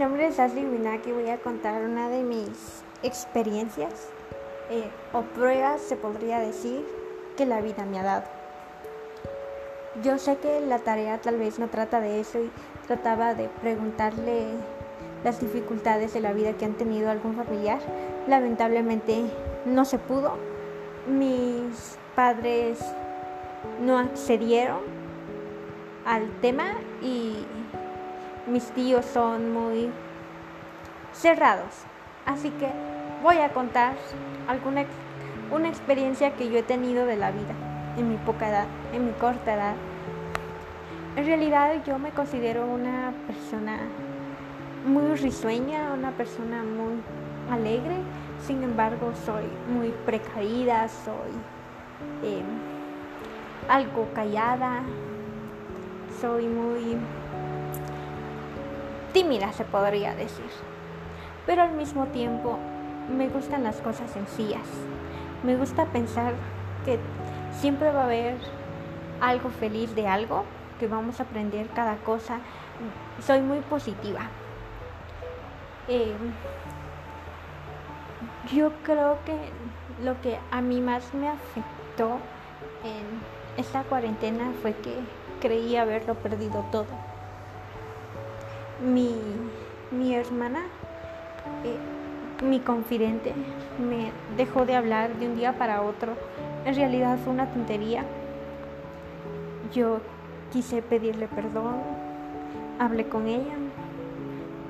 nombre es Ashley Winaki. Voy a contar una de mis experiencias eh, o pruebas, se podría decir, que la vida me ha dado. Yo sé que la tarea tal vez no trata de eso y trataba de preguntarle las dificultades de la vida que han tenido algún familiar. Lamentablemente no se pudo. Mis padres no accedieron al tema y mis tíos son muy cerrados. Así que voy a contar alguna una experiencia que yo he tenido de la vida en mi poca edad, en mi corta edad. En realidad yo me considero una persona muy risueña, una persona muy alegre, sin embargo soy muy precaída, soy em, algo callada, soy muy tímida, se podría decir. Pero al mismo tiempo me gustan las cosas sencillas. Me gusta pensar que siempre va a haber algo feliz de algo, que vamos a aprender cada cosa. Soy muy positiva. Eh, yo creo que lo que a mí más me afectó en esta cuarentena fue que creí haberlo perdido todo mi, mi hermana, eh, mi confidente, me dejó de hablar de un día para otro. En realidad fue una tontería. Yo quise pedirle perdón, hablé con ella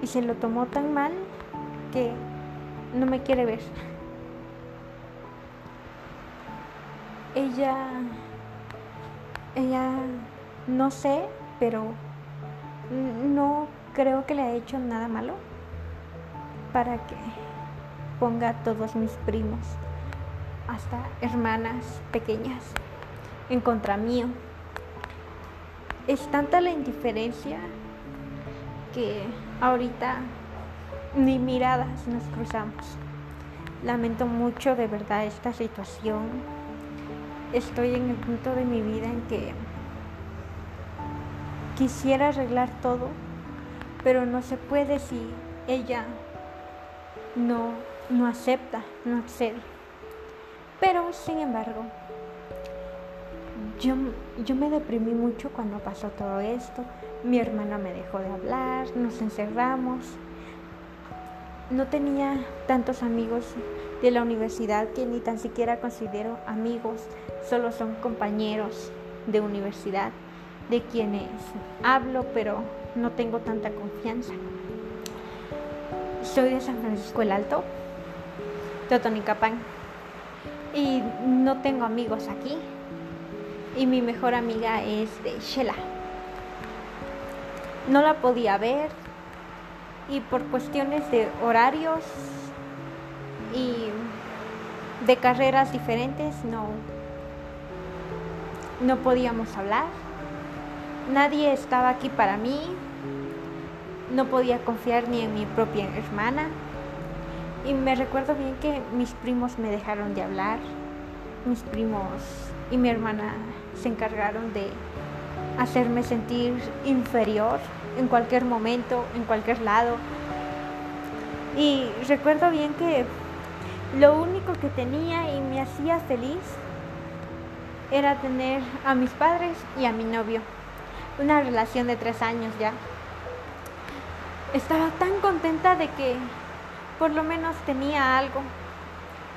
y se lo tomó tan mal que no me quiere ver. Ella, ella, no sé, pero no creo que le ha hecho nada malo para que ponga a todos mis primos, hasta hermanas pequeñas, en contra mío. Es tanta la indiferencia que ahorita ni miradas nos cruzamos. Lamento mucho de verdad esta situación. Estoy en el punto de mi vida en que quisiera arreglar todo pero no se puede si ella no, no acepta, no accede. Pero, sin embargo, yo, yo me deprimí mucho cuando pasó todo esto. Mi hermana me dejó de hablar, nos encerramos. No tenía tantos amigos de la universidad que ni tan siquiera considero amigos, solo son compañeros de universidad de quienes hablo, pero no tengo tanta confianza. Soy de San Francisco el Alto, Totonicapán, y no tengo amigos aquí. Y mi mejor amiga es de Shela. No la podía ver y por cuestiones de horarios y de carreras diferentes no, no podíamos hablar. Nadie estaba aquí para mí. No podía confiar ni en mi propia hermana. Y me recuerdo bien que mis primos me dejaron de hablar. Mis primos y mi hermana se encargaron de hacerme sentir inferior en cualquier momento, en cualquier lado. Y recuerdo bien que lo único que tenía y me hacía feliz era tener a mis padres y a mi novio una relación de tres años ya. Estaba tan contenta de que por lo menos tenía algo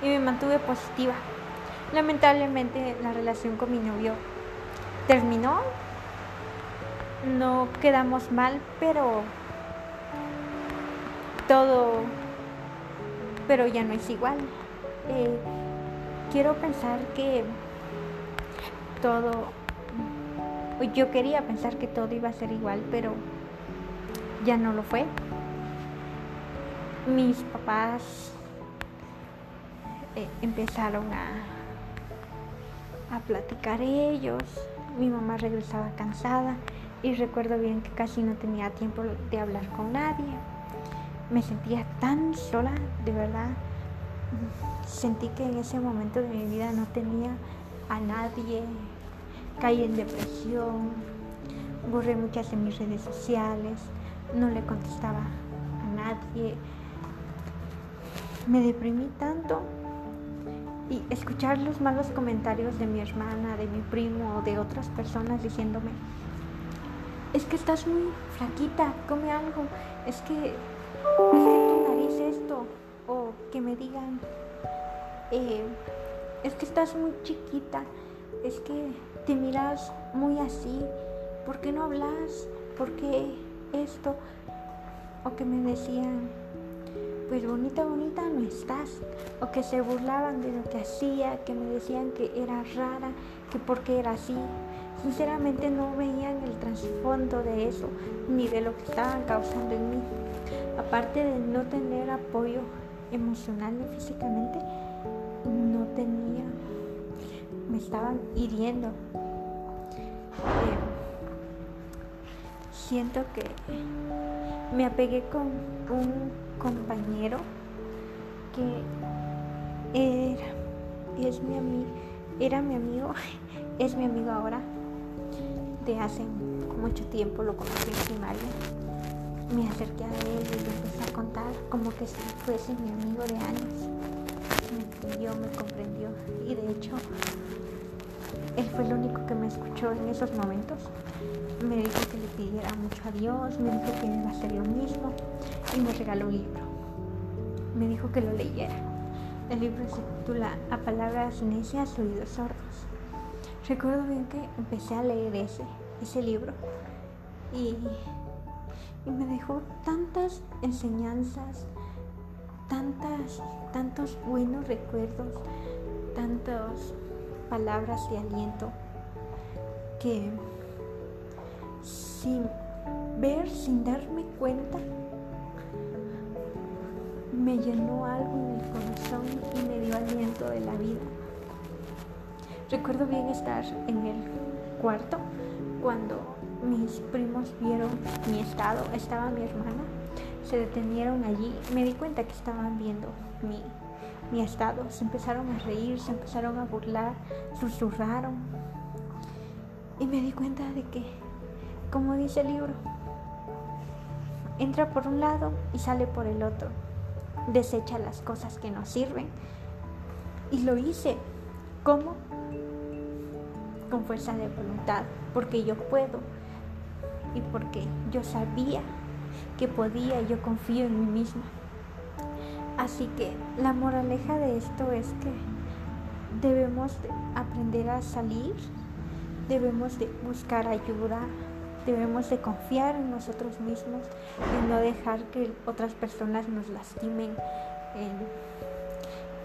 y me mantuve positiva. Lamentablemente la relación con mi novio terminó. No quedamos mal, pero todo, pero ya no es igual. Eh, quiero pensar que todo yo quería pensar que todo iba a ser igual, pero ya no lo fue. Mis papás eh, empezaron a, a platicar ellos. Mi mamá regresaba cansada y recuerdo bien que casi no tenía tiempo de hablar con nadie. Me sentía tan sola, de verdad. Sentí que en ese momento de mi vida no tenía a nadie caí en depresión, borré muchas de mis redes sociales, no le contestaba a nadie. Me deprimí tanto y escuchar los malos comentarios de mi hermana, de mi primo o de otras personas diciéndome, es que estás muy flaquita, come algo, es que, es que tu nariz esto, o que me digan, eh, es que estás muy chiquita, es que te miras muy así, ¿por qué no hablas? ¿Por qué esto? O que me decían, pues bonita, bonita no estás. O que se burlaban de lo que hacía, que me decían que era rara, que porque era así. Sinceramente no veían el trasfondo de eso, ni de lo que estaban causando en mí. Aparte de no tener apoyo emocional ni físicamente, no tenía, me estaban hiriendo. Eh, siento que me apegué con un compañero que era, es mi amigo, era mi amigo, es mi amigo ahora, de hace mucho tiempo, lo conocí en primaria. Me acerqué a él y le empecé a contar como que si fuese mi amigo de años. Me entendió, me comprendió y de hecho él fue el único que me escuchó en esos momentos. Me dijo que le pidiera mucho a Dios, me dijo que iba a hacer lo mismo y me regaló un libro. Me dijo que lo leyera. El libro se titula A palabras necias, oídos sordos. Recuerdo bien que empecé a leer ese, ese libro y, y me dejó tantas enseñanzas, tantas, tantos buenos recuerdos, tantas palabras de aliento que sin ver, sin darme cuenta, me llenó algo en el corazón y me dio aliento de la vida. Recuerdo bien estar en el cuarto cuando mis primos vieron mi estado, estaba mi hermana, se detenieron allí, me di cuenta que estaban viendo mi, mi estado, se empezaron a reír, se empezaron a burlar, susurraron y me di cuenta de que, como dice el libro, entra por un lado y sale por el otro desecha las cosas que no sirven. Y lo hice. ¿Cómo? Con fuerza de voluntad, porque yo puedo y porque yo sabía que podía, yo confío en mí misma. Así que la moraleja de esto es que debemos aprender a salir, debemos de buscar ayuda, Debemos de confiar en nosotros mismos, en no dejar que otras personas nos lastimen,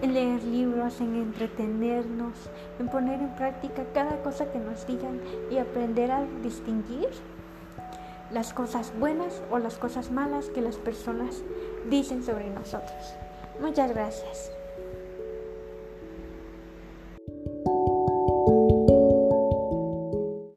en, leer libros, en entretenernos, en poner en práctica cada cosa que nos digan y aprender a distinguir las cosas buenas o las cosas malas que las personas dicen sobre nosotros. Muchas gracias.